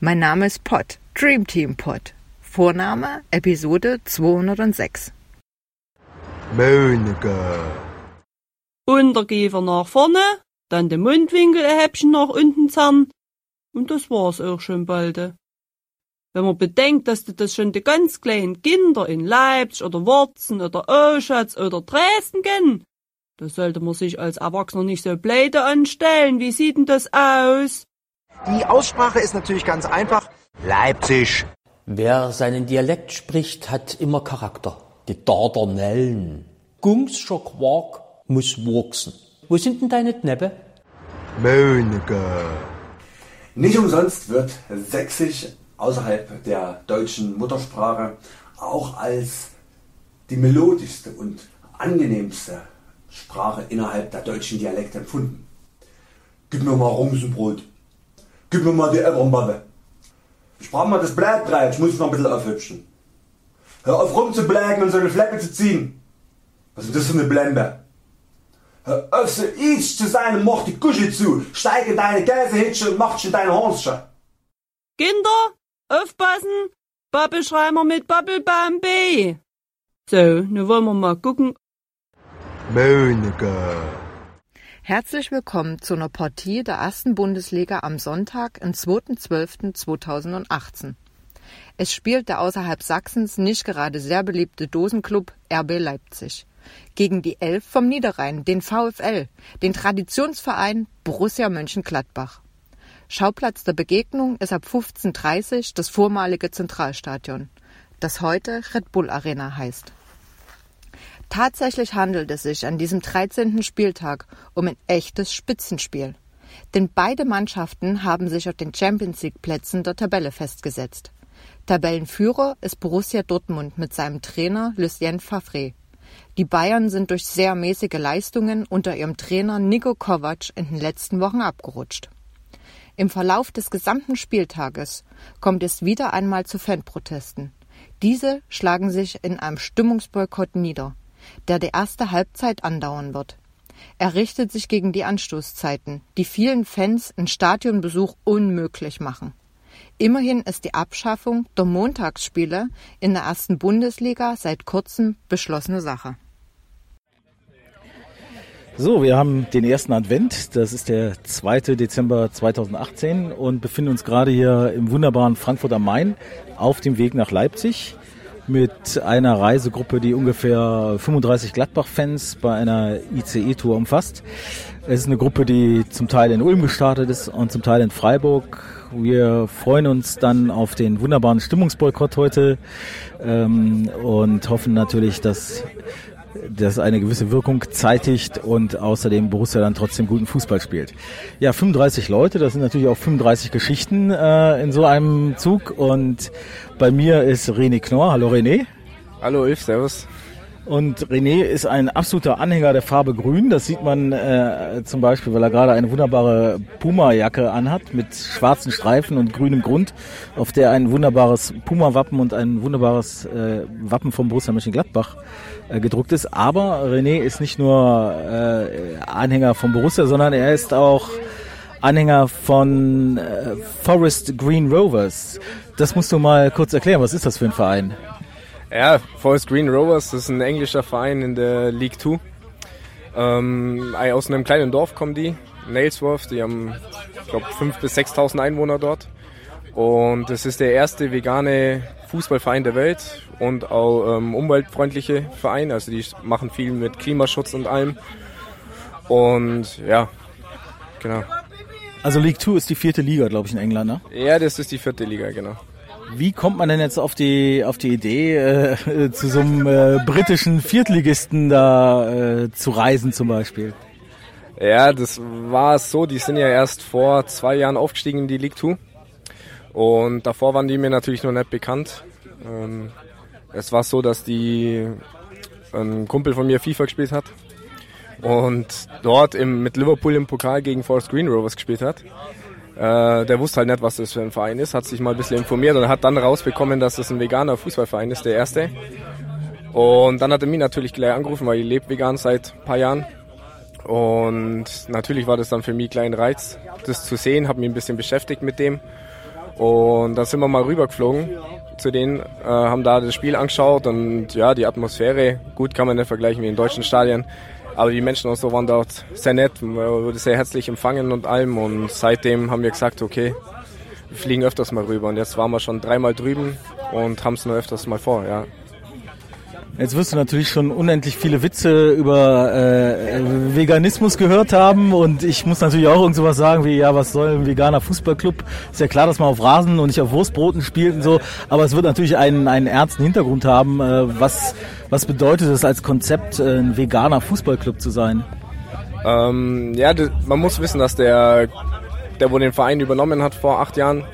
Mein Name ist Pot, Dream Team Pot. Vorname Episode 206. Mönige. Unterkiefer nach vorne, dann den Mundwinkel ein Häppchen nach unten zerren. Und das war's auch schon bald. Wenn man bedenkt, dass das schon die ganz kleinen Kinder in Leipzig oder Wurzen oder Oschatz oder Dresden kennen, da sollte man sich als Erwachsener nicht so pleite anstellen. Wie sieht denn das aus? Die Aussprache ist natürlich ganz einfach. Leipzig. Wer seinen Dialekt spricht, hat immer Charakter. Die Dardanellen. Gungscher Quark muss wachsen. Wo sind denn deine Knäppe? Mönige. Nicht umsonst wird Sächsisch außerhalb der deutschen Muttersprache auch als die melodischste und angenehmste Sprache innerhalb der deutschen Dialekte empfunden. Gib mir mal Rumsenbrot. Gib mir mal die Eberenballe. Ich brauche mal das Bleibbreit, ich muss es noch ein bisschen aufhübschen. Hör auf rumzublägen und so eine Flecke zu ziehen. Was ist das für eine Blende? Hör auf so each zu sein und mach die Kusche zu. Steig in deine Käsehitsche und mach schon deine Hornsche. Kinder, aufpassen! Babbelschreimer mit Babbelbaum B. So, nun wollen wir mal gucken. Mönige. Herzlich willkommen zu einer Partie der ersten Bundesliga am Sonntag, am 2.12.2018. Es spielt der außerhalb Sachsens nicht gerade sehr beliebte Dosenclub RB Leipzig gegen die Elf vom Niederrhein, den VfL, den Traditionsverein Borussia Mönchengladbach. Schauplatz der Begegnung ist ab 15.30 Uhr das vormalige Zentralstadion, das heute Red Bull Arena heißt. Tatsächlich handelt es sich an diesem 13. Spieltag um ein echtes Spitzenspiel. Denn beide Mannschaften haben sich auf den Champions League Plätzen der Tabelle festgesetzt. Tabellenführer ist Borussia Dortmund mit seinem Trainer Lucien Favre. Die Bayern sind durch sehr mäßige Leistungen unter ihrem Trainer Niko Kovac in den letzten Wochen abgerutscht. Im Verlauf des gesamten Spieltages kommt es wieder einmal zu Fanprotesten. Diese schlagen sich in einem Stimmungsboykott nieder, der die erste Halbzeit andauern wird. Er richtet sich gegen die Anstoßzeiten, die vielen Fans einen Stadionbesuch unmöglich machen. Immerhin ist die Abschaffung der Montagsspiele in der ersten Bundesliga seit kurzem beschlossene Sache. So, wir haben den ersten Advent. Das ist der 2. Dezember 2018 und befinden uns gerade hier im wunderbaren Frankfurt am Main auf dem Weg nach Leipzig mit einer Reisegruppe, die ungefähr 35 Gladbach-Fans bei einer ICE-Tour umfasst. Es ist eine Gruppe, die zum Teil in Ulm gestartet ist und zum Teil in Freiburg. Wir freuen uns dann auf den wunderbaren Stimmungsboykott heute ähm, und hoffen natürlich, dass das eine gewisse Wirkung zeitigt und außerdem Borussia dann trotzdem guten Fußball spielt. Ja, 35 Leute, das sind natürlich auch 35 Geschichten äh, in so einem Zug und bei mir ist René Knorr. Hallo René. Hallo Ulf, servus. Und René ist ein absoluter Anhänger der Farbe Grün. Das sieht man äh, zum Beispiel, weil er gerade eine wunderbare Puma-Jacke anhat mit schwarzen Streifen und grünem Grund, auf der ein wunderbares Puma-Wappen und ein wunderbares äh, Wappen vom Borussia Mönchengladbach äh, gedruckt ist. Aber René ist nicht nur äh, Anhänger von Borussia, sondern er ist auch Anhänger von äh, Forest Green Rovers. Das musst du mal kurz erklären. Was ist das für ein Verein? Ja, Forest Green Rovers das ist ein englischer Verein in der League 2. Ähm, aus einem kleinen Dorf kommen die, Nailsworth. Die haben, ich glaube, 5.000 bis 6.000 Einwohner dort. Und es ist der erste vegane Fußballverein der Welt und auch ähm, umweltfreundliche Verein. Also die machen viel mit Klimaschutz und allem. Und ja, genau. Also League 2 ist die vierte Liga, glaube ich, in England, ne? Ja, das ist die vierte Liga, genau. Wie kommt man denn jetzt auf die auf die Idee, äh, zu so einem äh, britischen Viertligisten da äh, zu reisen zum Beispiel? Ja, das war so. Die sind ja erst vor zwei Jahren aufgestiegen in die League 2. Und davor waren die mir natürlich noch nicht bekannt. Ähm, es war so, dass die ein Kumpel von mir FIFA gespielt hat und dort im, mit Liverpool im Pokal gegen Forest Green Rovers gespielt hat. Äh, der wusste halt nicht, was das für ein Verein ist, hat sich mal ein bisschen informiert und hat dann rausbekommen, dass das ein veganer Fußballverein ist, der erste. Und dann hat er mich natürlich gleich angerufen, weil ich lebe vegan seit ein paar Jahren. Und natürlich war das dann für mich ein kleiner Reiz, das zu sehen, habe mich ein bisschen beschäftigt mit dem. Und da sind wir mal rübergeflogen zu denen, äh, haben da das Spiel angeschaut und ja, die Atmosphäre, gut kann man nicht vergleichen wie in deutschen Stadien, aber die Menschen und so waren dort sehr nett, man wurde sehr herzlich empfangen und allem und seitdem haben wir gesagt, okay, wir fliegen öfters mal rüber und jetzt waren wir schon dreimal drüben und haben es nur öfters mal vor, ja. Jetzt wirst du natürlich schon unendlich viele Witze über äh, Veganismus gehört haben und ich muss natürlich auch irgend sowas sagen wie, ja, was soll ein veganer Fußballclub? Ist ja klar, dass man auf Rasen und nicht auf Wurstbroten spielt und so, aber es wird natürlich einen, einen ernsten Hintergrund haben. Äh, was, was bedeutet es als Konzept, äh, ein veganer Fußballclub zu sein? Ähm, ja, man muss wissen, dass der, der, wo den Verein übernommen hat vor acht Jahren,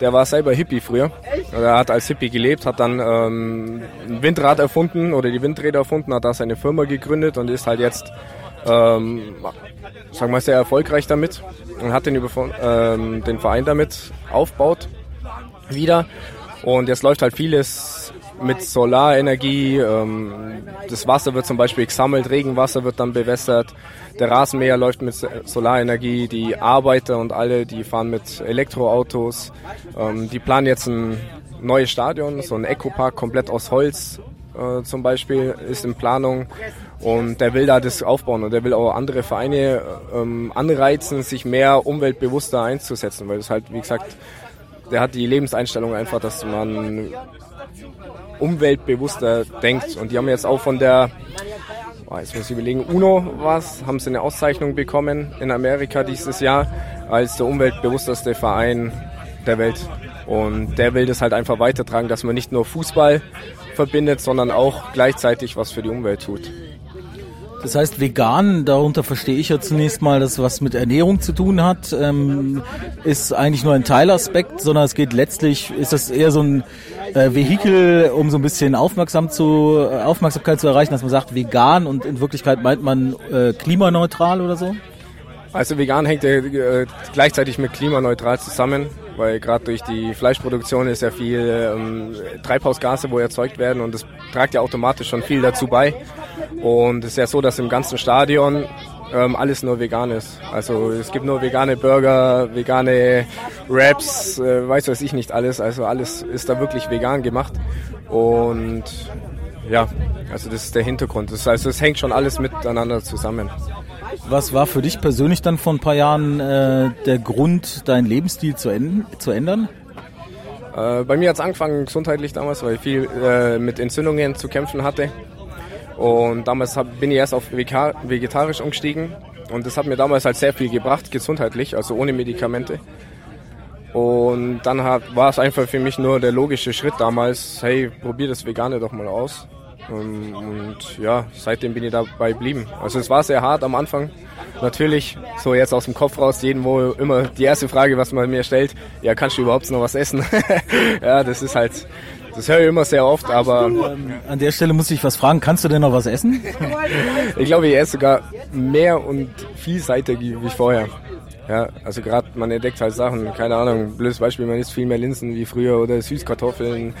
der war selber Hippie früher. Er hat als Hippie gelebt, hat dann ähm, ein Windrad erfunden oder die Windräder erfunden, hat da seine Firma gegründet und ist halt jetzt, ähm, sagen wir sehr erfolgreich damit und hat den, ähm, den Verein damit aufgebaut wieder. Und jetzt läuft halt vieles mit Solarenergie. Ähm, das Wasser wird zum Beispiel gesammelt, Regenwasser wird dann bewässert. Der Rasenmäher läuft mit Solarenergie. Die Arbeiter und alle, die fahren mit Elektroautos. Ähm, die planen jetzt ein neues Stadion, so ein Ecopark komplett aus Holz äh, zum Beispiel ist in Planung. Und der will da das aufbauen und der will auch andere Vereine ähm, anreizen, sich mehr umweltbewusster einzusetzen, weil das halt, wie gesagt, der hat die Lebenseinstellung einfach, dass man umweltbewusster denkt. Und die haben jetzt auch von der, oh, jetzt muss ich überlegen, UNO was, haben sie eine Auszeichnung bekommen in Amerika dieses Jahr als der umweltbewussteste Verein der Welt. Und der will das halt einfach weitertragen, dass man nicht nur Fußball verbindet, sondern auch gleichzeitig was für die Umwelt tut. Das heißt, vegan, darunter verstehe ich ja zunächst mal, dass was mit Ernährung zu tun hat, ähm, ist eigentlich nur ein Teilaspekt, sondern es geht letztlich, ist das eher so ein äh, Vehikel, um so ein bisschen aufmerksam zu, äh, Aufmerksamkeit zu erreichen, dass man sagt vegan und in Wirklichkeit meint man äh, klimaneutral oder so? Also vegan hängt ja äh, gleichzeitig mit klimaneutral zusammen, weil gerade durch die Fleischproduktion ist ja viel ähm, Treibhausgase, wo erzeugt werden und das tragt ja automatisch schon viel dazu bei. Und es ist ja so, dass im ganzen Stadion ähm, alles nur vegan ist. Also es gibt nur vegane Burger, vegane Wraps, äh, weiß was ich nicht alles. Also alles ist da wirklich vegan gemacht. Und ja, also das ist der Hintergrund. Das, also es hängt schon alles miteinander zusammen. Was war für dich persönlich dann vor ein paar Jahren äh, der Grund, deinen Lebensstil zu, zu ändern? Äh, bei mir hat es angefangen gesundheitlich damals, weil ich viel äh, mit Entzündungen zu kämpfen hatte. Und damals hab, bin ich erst auf vegetarisch umgestiegen. Und das hat mir damals halt sehr viel gebracht, gesundheitlich, also ohne Medikamente. Und dann war es einfach für mich nur der logische Schritt damals, hey, probier das Vegane doch mal aus. Ähm, und ja, seitdem bin ich dabei geblieben. Also es war sehr hart am Anfang. Natürlich, so jetzt aus dem Kopf raus, jeden wo immer die erste Frage, was man mir stellt, ja, kannst du überhaupt noch was essen? ja, das ist halt, das höre ich immer sehr oft, aber... Ähm, an der Stelle muss ich was fragen, kannst du denn noch was essen? ich glaube, ich esse sogar mehr und vielseitiger wie vorher. Ja, also gerade man entdeckt halt Sachen, keine Ahnung, blödes Beispiel, man isst viel mehr Linsen wie früher oder Süßkartoffeln,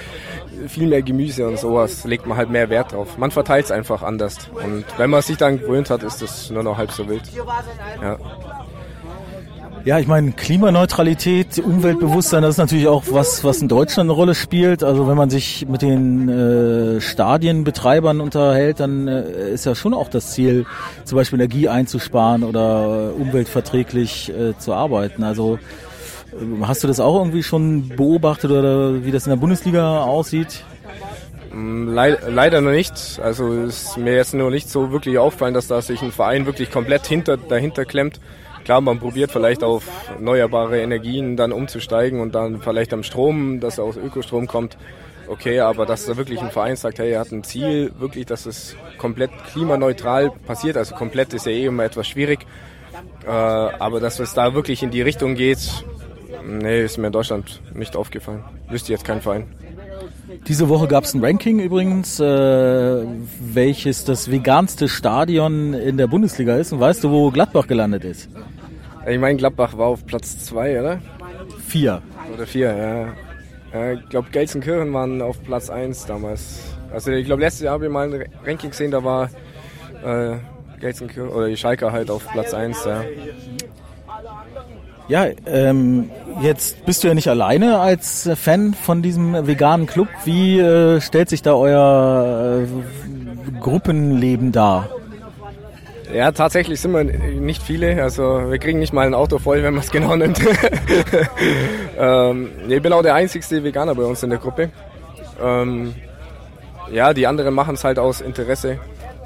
viel mehr Gemüse und sowas, legt man halt mehr Wert drauf. Man verteilt es einfach anders. Und wenn man sich dann gewöhnt hat, ist das nur noch halb so wild. Ja. Ja, ich meine, Klimaneutralität, Umweltbewusstsein, das ist natürlich auch was, was in Deutschland eine Rolle spielt. Also wenn man sich mit den äh, Stadienbetreibern unterhält, dann äh, ist ja schon auch das Ziel, zum Beispiel Energie einzusparen oder umweltverträglich äh, zu arbeiten. Also äh, hast du das auch irgendwie schon beobachtet oder wie das in der Bundesliga aussieht? Mm, leider noch nicht. Also ist mir jetzt nur nicht so wirklich auffallen, dass da sich ein Verein wirklich komplett hinter, dahinter klemmt klar, man probiert vielleicht auf erneuerbare Energien dann umzusteigen und dann vielleicht am Strom, dass er aus Ökostrom kommt. Okay, aber dass da wirklich ein Verein sagt, hey, er hat ein Ziel, wirklich, dass es komplett klimaneutral passiert, also komplett ist ja eh immer etwas schwierig, äh, aber dass es da wirklich in die Richtung geht, nee, ist mir in Deutschland nicht aufgefallen. Wüsste jetzt kein Verein. Diese Woche gab es ein Ranking übrigens, äh, welches das veganste Stadion in der Bundesliga ist. Und weißt du, wo Gladbach gelandet ist? Ich meine, Gladbach war auf Platz 2, oder? Vier. Oder vier, ja. ich glaube, Gelsenkirchen waren auf Platz 1 damals. Also ich glaube, letztes Jahr habe ich mal ein Ranking gesehen, da war äh, Gelsenkirchen oder die Schalke halt auf Platz 1, ja. Ja, ähm, jetzt bist du ja nicht alleine als Fan von diesem veganen Club. Wie äh, stellt sich da euer äh, Gruppenleben dar? Ja, tatsächlich sind wir nicht viele. Also wir kriegen nicht mal ein Auto voll, wenn man es genau nimmt. ähm, ich bin auch der einzigste Veganer bei uns in der Gruppe. Ähm, ja, die anderen machen es halt aus Interesse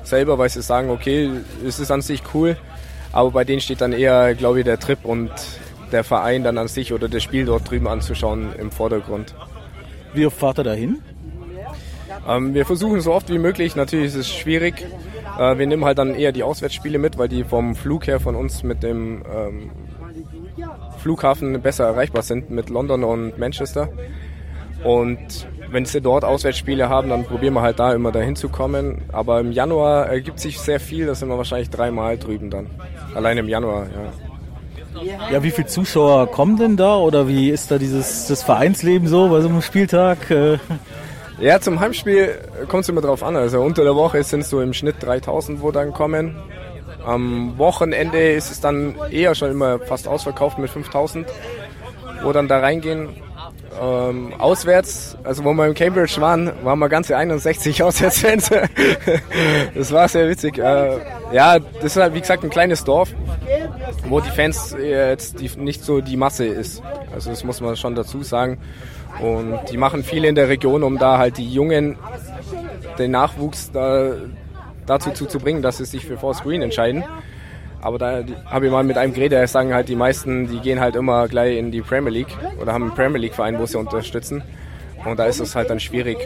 selber, weil sie sagen, okay, es ist an sich cool, aber bei denen steht dann eher, glaube ich, der Trip und der Verein dann an sich oder das Spiel dort drüben anzuschauen im Vordergrund. Wie oft fahrt ihr dahin? Ähm, wir versuchen so oft wie möglich, natürlich ist es schwierig. Äh, wir nehmen halt dann eher die Auswärtsspiele mit, weil die vom Flug her von uns mit dem ähm, Flughafen besser erreichbar sind, mit London und Manchester. Und wenn sie dort Auswärtsspiele haben, dann probieren wir halt da immer dahin zu kommen. Aber im Januar ergibt sich sehr viel, da sind wir wahrscheinlich dreimal drüben dann. Allein im Januar, ja. Ja, wie viele Zuschauer kommen denn da oder wie ist da dieses das Vereinsleben so bei so einem Spieltag? Ja, zum Heimspiel kommt es immer drauf an. Also unter der Woche sind so im Schnitt 3000, wo dann kommen. Am Wochenende ist es dann eher schon immer fast ausverkauft mit 5000, wo dann da reingehen. Ähm, auswärts, also wo wir in Cambridge waren, waren wir ganze 61 Auswärtsfans. das war sehr witzig. Äh, ja, das ist halt wie gesagt ein kleines Dorf, wo die Fans jetzt die, nicht so die Masse ist. Also das muss man schon dazu sagen. Und die machen viel in der Region, um da halt die Jungen, den Nachwuchs da, dazu zu, bringen, dass sie sich für Force Green entscheiden. Aber da habe ich mal mit einem geredet, der sagen halt, die meisten, die gehen halt immer gleich in die Premier League oder haben einen Premier League Verein, wo sie unterstützen. Und da ist es halt dann schwierig.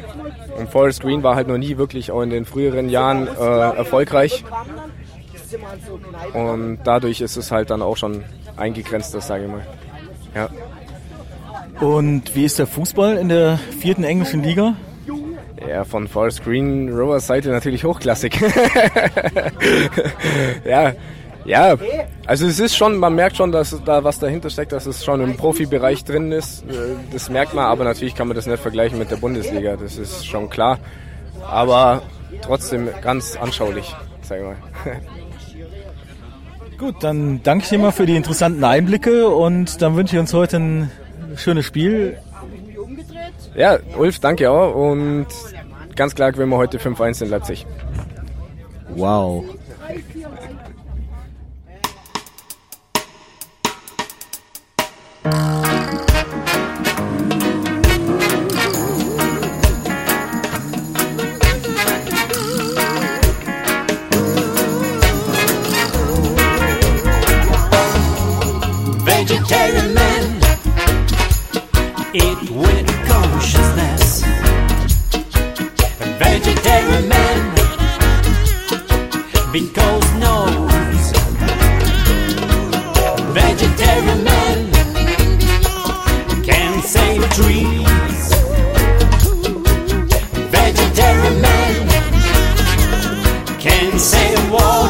Und Forest Green war halt noch nie wirklich auch in den früheren Jahren äh, erfolgreich. Und dadurch ist es halt dann auch schon eingegrenzt, das sage ich mal. Ja. Und wie ist der Fußball in der vierten englischen Liga? Ja, von Forest Green Rovers Seite natürlich hochklassig. ja, ja, also es ist schon, man merkt schon, dass da was dahinter steckt, dass es schon im Profibereich drin ist. Das merkt man, aber natürlich kann man das nicht vergleichen mit der Bundesliga, das ist schon klar. Aber trotzdem ganz anschaulich, sag ich mal. Gut, dann danke ich dir mal für die interessanten Einblicke und dann wünsche ich uns heute ein schönes Spiel. Ja, Ulf, danke auch und ganz klar gewinnen wir heute 5-1 in Leipzig. Wow.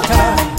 time.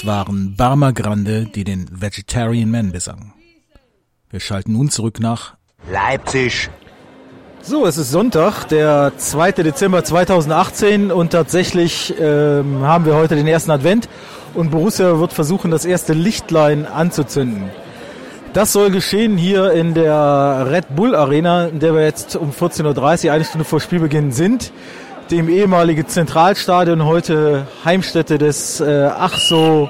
Das waren Barma Grande, die den Vegetarian Man besangen. Wir schalten nun zurück nach Leipzig. So, es ist Sonntag, der 2. Dezember 2018 und tatsächlich ähm, haben wir heute den ersten Advent und Borussia wird versuchen, das erste Lichtlein anzuzünden. Das soll geschehen hier in der Red Bull Arena, in der wir jetzt um 14.30 Uhr, eine Stunde vor Spielbeginn sind, dem ehemaligen Zentralstadion, heute Heimstätte des äh, ach so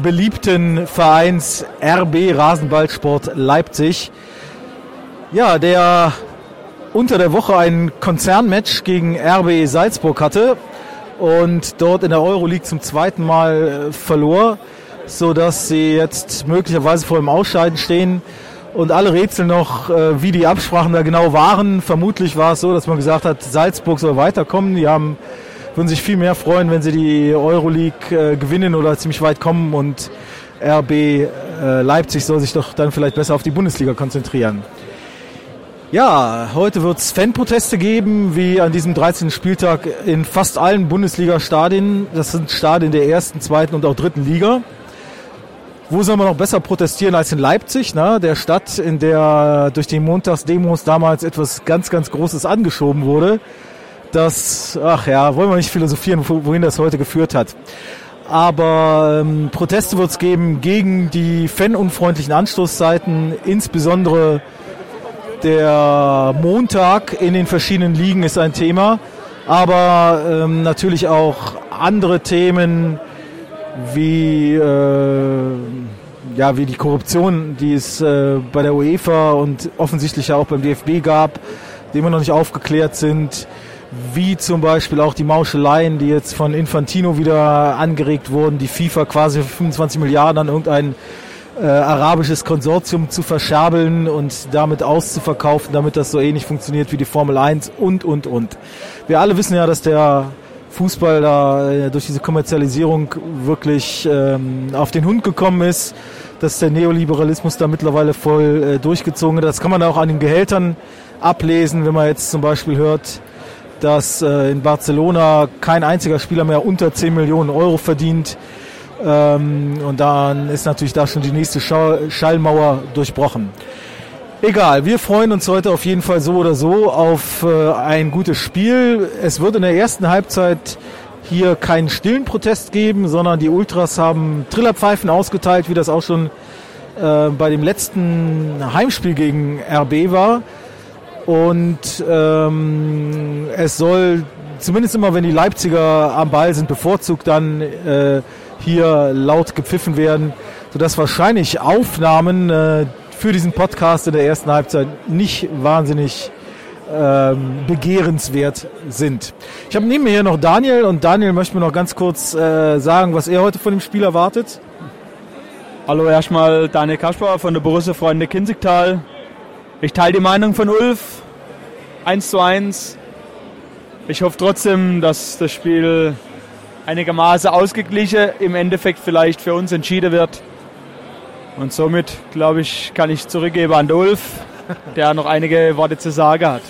beliebten Vereins RB Rasenballsport Leipzig. Ja, der unter der Woche ein Konzernmatch gegen RB Salzburg hatte und dort in der Euroleague zum zweiten Mal äh, verlor, so dass sie jetzt möglicherweise vor dem Ausscheiden stehen und alle rätseln noch, äh, wie die Absprachen da genau waren. Vermutlich war es so, dass man gesagt hat, Salzburg soll weiterkommen. Die haben würden sich viel mehr freuen, wenn sie die Euroleague äh, gewinnen oder ziemlich weit kommen und RB äh, Leipzig soll sich doch dann vielleicht besser auf die Bundesliga konzentrieren. Ja, heute wird es Fanproteste geben, wie an diesem 13. Spieltag in fast allen Bundesliga-Stadien. Das sind Stadien der ersten, zweiten und auch dritten Liga. Wo soll man noch besser protestieren als in Leipzig, ne? der Stadt, in der durch die Montagsdemos damals etwas ganz, ganz Großes angeschoben wurde. Das, ach ja, wollen wir nicht philosophieren, wohin das heute geführt hat. Aber ähm, Proteste wird es geben gegen die fanunfreundlichen Anstoßzeiten, insbesondere der Montag in den verschiedenen Ligen ist ein Thema, aber ähm, natürlich auch andere Themen wie, äh, ja, wie die Korruption, die es äh, bei der UEFA und offensichtlich ja auch beim DFB gab, die immer noch nicht aufgeklärt sind, wie zum Beispiel auch die Mauscheleien, die jetzt von Infantino wieder angeregt wurden, die FIFA quasi für 25 Milliarden an irgendein äh, arabisches Konsortium zu verscherbeln und damit auszuverkaufen, damit das so ähnlich funktioniert wie die Formel 1 und, und, und. Wir alle wissen ja, dass der Fußball da äh, durch diese Kommerzialisierung wirklich ähm, auf den Hund gekommen ist, dass der Neoliberalismus da mittlerweile voll äh, durchgezogen hat. Das kann man auch an den Gehältern ablesen, wenn man jetzt zum Beispiel hört, dass äh, in Barcelona kein einziger Spieler mehr unter 10 Millionen Euro verdient. Ähm, und dann ist natürlich da schon die nächste Schall Schallmauer durchbrochen. Egal, wir freuen uns heute auf jeden Fall so oder so auf äh, ein gutes Spiel. Es wird in der ersten Halbzeit hier keinen stillen Protest geben, sondern die Ultras haben Trillerpfeifen ausgeteilt, wie das auch schon äh, bei dem letzten Heimspiel gegen RB war. Und ähm, es soll zumindest immer, wenn die Leipziger am Ball sind, bevorzugt dann äh, hier laut gepfiffen werden, sodass wahrscheinlich Aufnahmen äh, für diesen Podcast in der ersten Halbzeit nicht wahnsinnig ähm, begehrenswert sind. Ich habe neben mir hier noch Daniel und Daniel möchte mir noch ganz kurz äh, sagen, was er heute von dem Spiel erwartet. Hallo, erstmal Daniel Kasper von der Borussia Freunde Kinzigtal. Ich teile die Meinung von Ulf. 1 zu 1. Ich hoffe trotzdem, dass das Spiel einigermaßen ausgeglichen im Endeffekt vielleicht für uns entschieden wird. Und somit, glaube ich, kann ich zurückgeben an Dolf, der noch einige Worte zu sagen hat.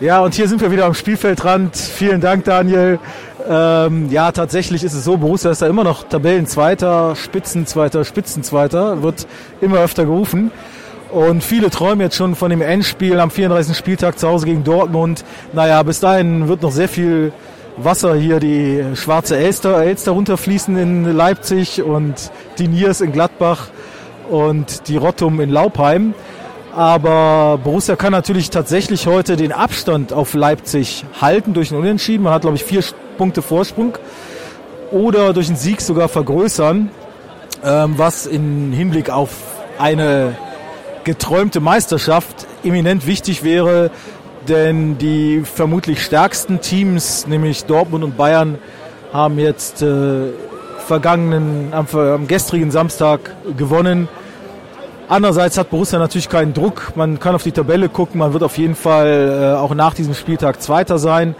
Ja, und hier sind wir wieder am Spielfeldrand. Vielen Dank, Daniel. Ähm, ja, tatsächlich ist es so, Borussia ist da immer noch Tabellenzweiter, Spitzenzweiter, Spitzenzweiter, wird immer öfter gerufen. Und viele träumen jetzt schon von dem Endspiel am 34. Spieltag zu Hause gegen Dortmund. Naja, bis dahin wird noch sehr viel Wasser hier die schwarze Elster, Elster runterfließen in Leipzig und die Niers in Gladbach und die Rottum in Laupheim. Aber Borussia kann natürlich tatsächlich heute den Abstand auf Leipzig halten durch einen Unentschieden. Man hat, glaube ich, vier Punkte Vorsprung. Oder durch einen Sieg sogar vergrößern, ähm, was im Hinblick auf eine geträumte Meisterschaft eminent wichtig wäre. Denn die vermutlich stärksten Teams, nämlich Dortmund und Bayern, haben jetzt äh, vergangenen, am, am gestrigen Samstag gewonnen. Andererseits hat Borussia natürlich keinen Druck. Man kann auf die Tabelle gucken. Man wird auf jeden Fall äh, auch nach diesem Spieltag Zweiter sein.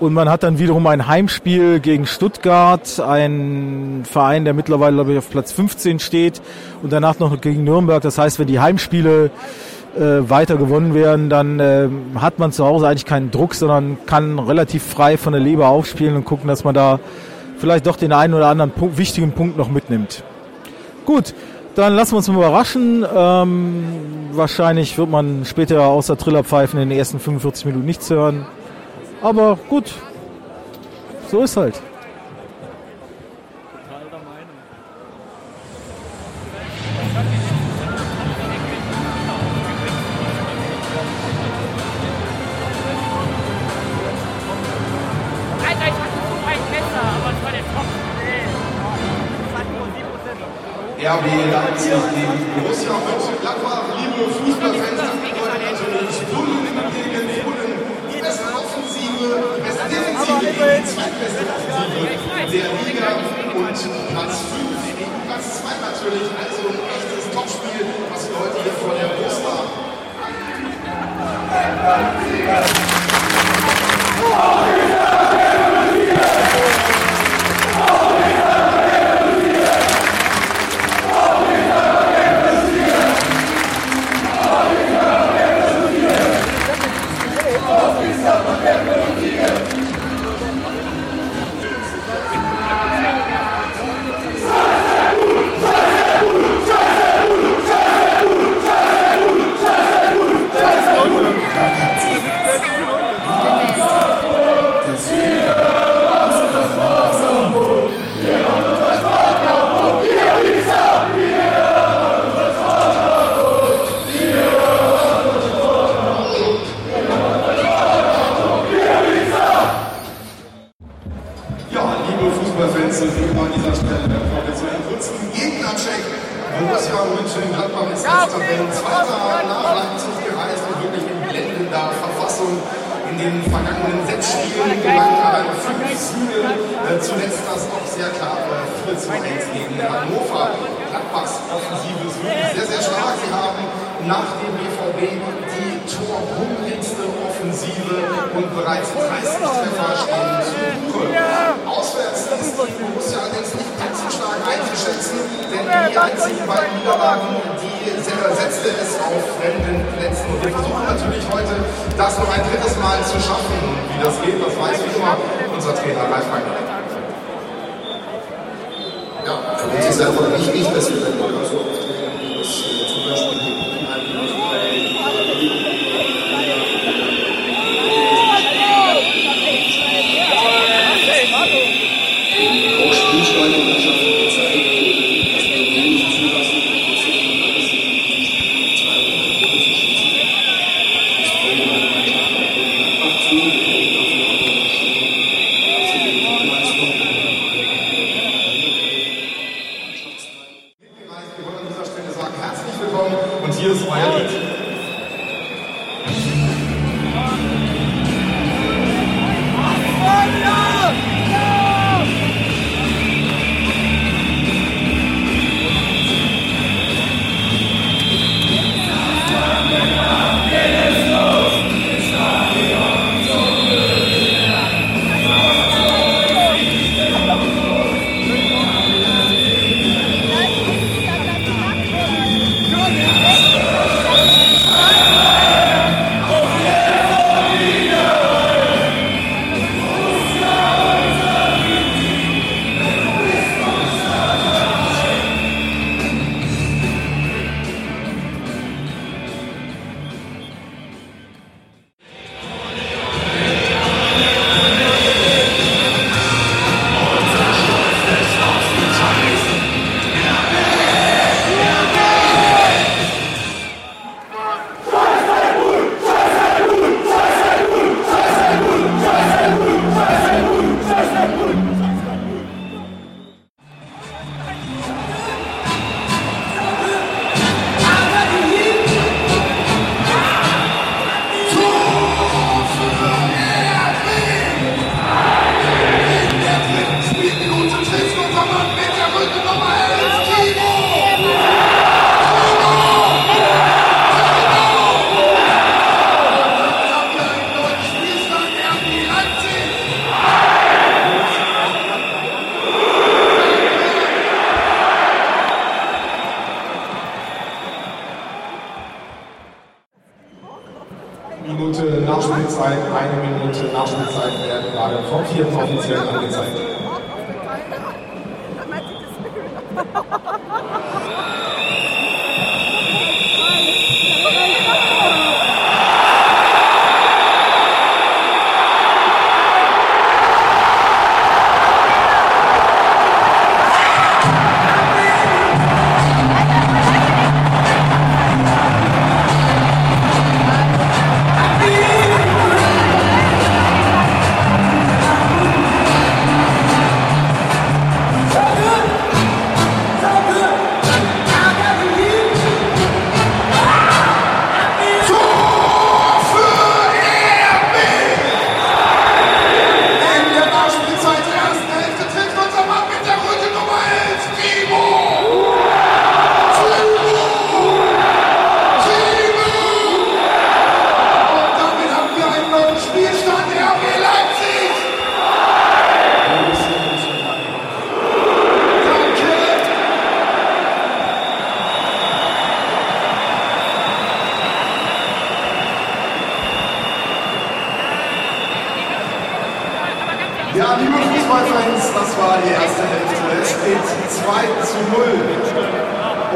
Und man hat dann wiederum ein Heimspiel gegen Stuttgart, ein Verein, der mittlerweile glaube ich, auf Platz 15 steht. Und danach noch gegen Nürnberg. Das heißt, wenn die Heimspiele äh, weiter gewonnen werden, dann äh, hat man zu Hause eigentlich keinen Druck, sondern kann relativ frei von der Leber aufspielen und gucken, dass man da vielleicht doch den einen oder anderen Punkt, wichtigen Punkt noch mitnimmt. Gut, dann lassen wir uns mal überraschen. Ähm, wahrscheinlich wird man später außer Trillerpfeifen in den ersten 45 Minuten nichts hören. Aber gut, so ist halt. RB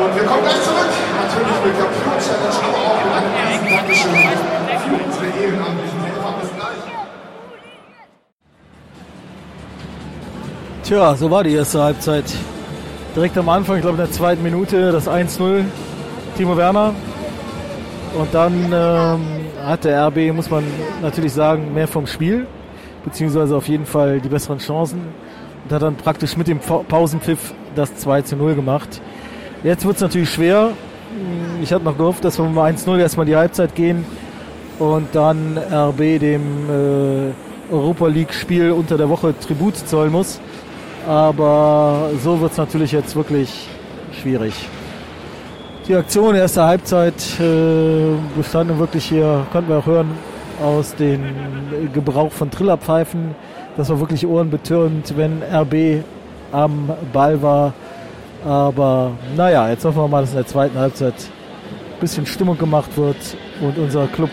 Und wir kommen gleich zurück. Natürlich mit der Pure Challenge, aber auch mit einem riesen Dankeschön für unsere ehrenamtlichen Helfer. Bis gleich. Tja, so war die erste Halbzeit. Direkt am Anfang, ich glaube in der zweiten Minute, das 1-0, Timo Werner. Und dann ähm, hat der RB, muss man natürlich sagen, mehr vom Spiel, beziehungsweise auf jeden Fall die besseren Chancen. Und hat dann praktisch mit dem Pa- Pausenpfiff das 2 0 gemacht. Jetzt wird es natürlich schwer. Ich hatte noch gehofft, dass wir mal 1-0 erstmal die Halbzeit gehen und dann RB dem äh, Europa League-Spiel unter der Woche Tribut zollen muss. Aber so wird es natürlich jetzt wirklich schwierig. Die Aktion erster Halbzeit äh, bestand wirklich hier, konnten wir auch hören, aus dem Gebrauch von Trillerpfeifen. Das war wirklich ohrenbetörend, wenn RB am Ball war. Aber naja, jetzt hoffen wir mal, dass in der zweiten Halbzeit ein bisschen Stimmung gemacht wird und unser Club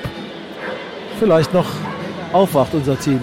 vielleicht noch aufwacht, unser Team.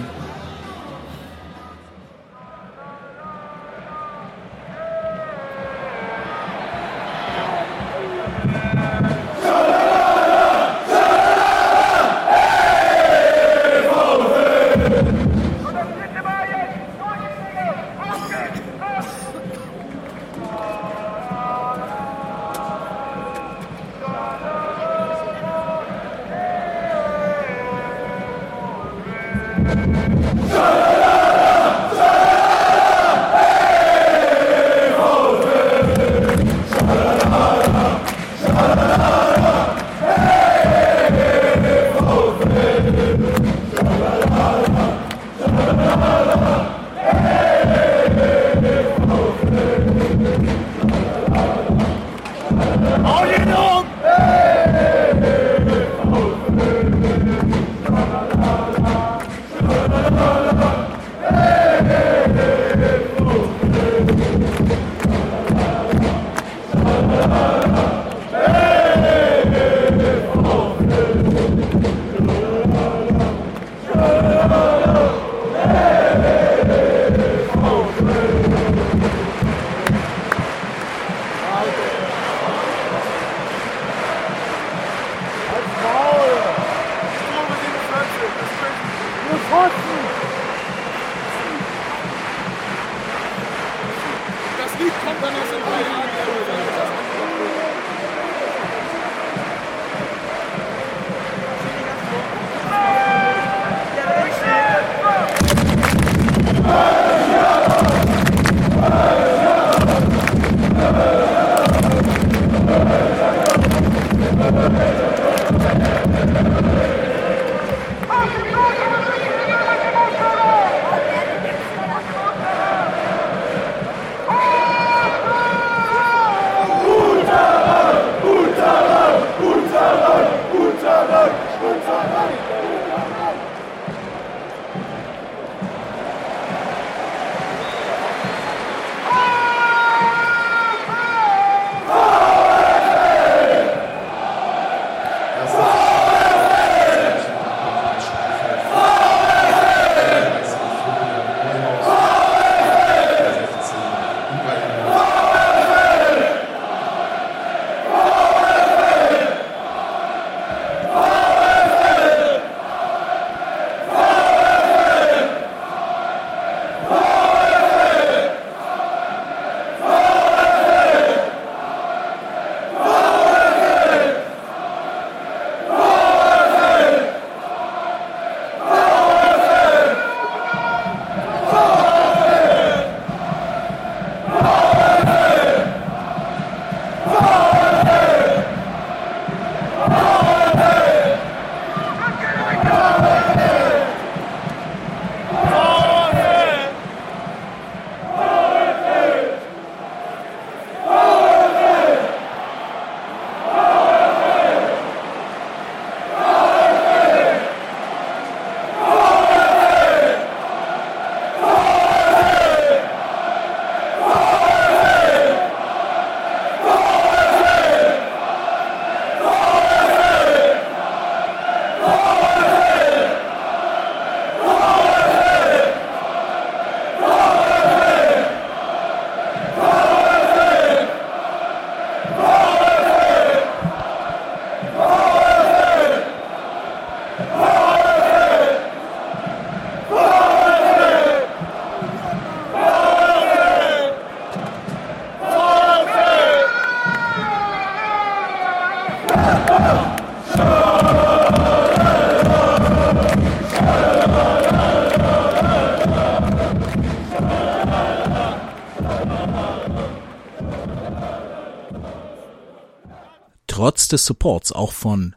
Des Supports auch von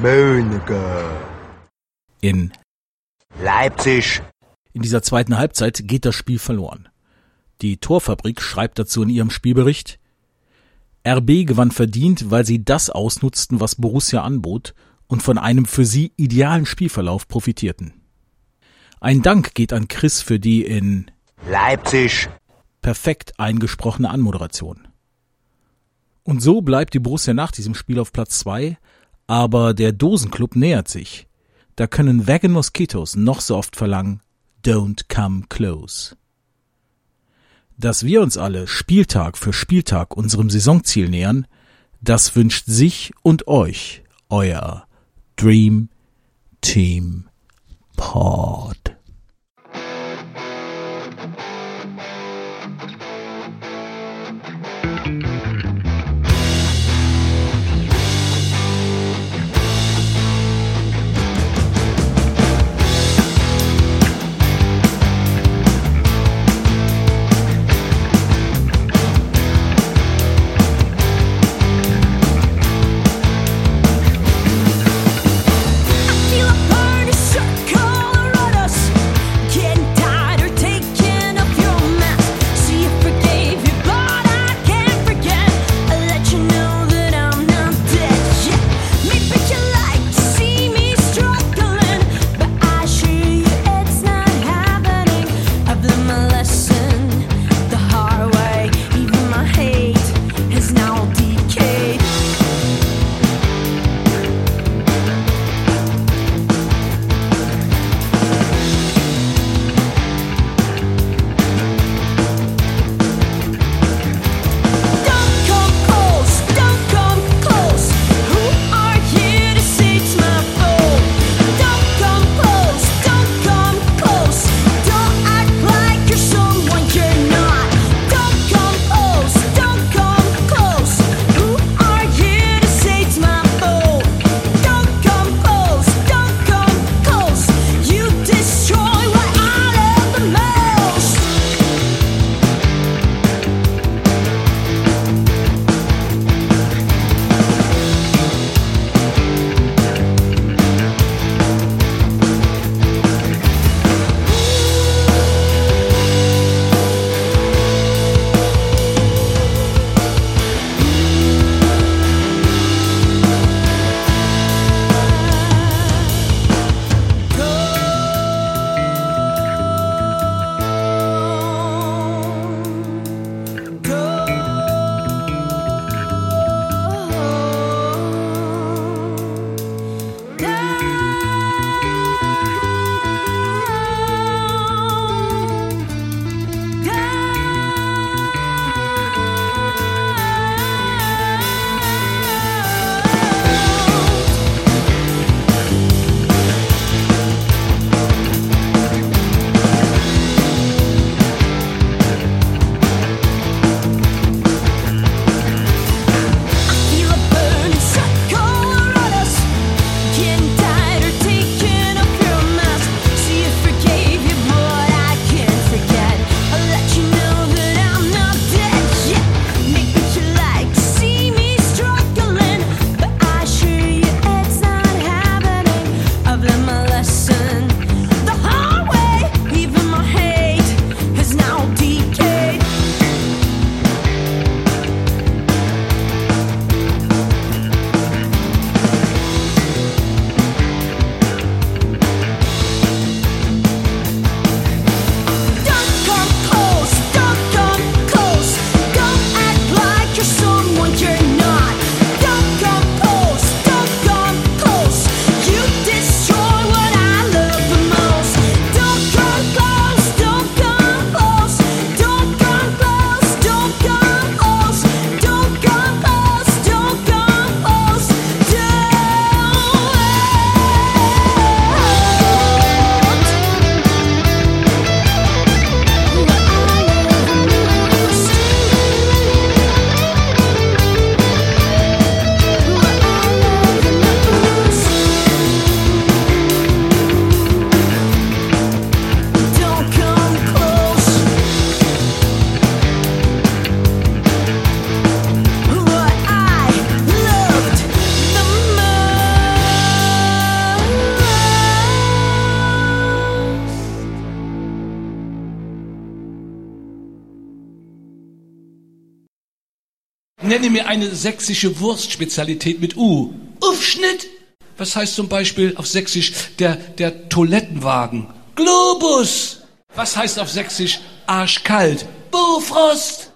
Mönige. in Leipzig. In dieser zweiten Halbzeit geht das Spiel verloren. Die Torfabrik schreibt dazu in ihrem Spielbericht, RB gewann verdient, weil sie das ausnutzten, was Borussia anbot und von einem für sie idealen Spielverlauf profitierten. Ein Dank geht an Chris für die in Leipzig. perfekt eingesprochene Anmoderation. Und so bleibt die Borussia nach diesem Spiel auf Platz zwei, aber der Dosenclub nähert sich. Da können Wagon Mosquitoes noch so oft verlangen, don't come close. Dass wir uns alle Spieltag für Spieltag unserem Saisonziel nähern, das wünscht sich und euch euer Dream Team Pod. Nenne mir eine sächsische Wurstspezialität mit U. Aufschnitt. Was heißt zum Beispiel auf Sächsisch der, der Toilettenwagen? Globus. Was heißt auf Sächsisch arschkalt? Bofrost.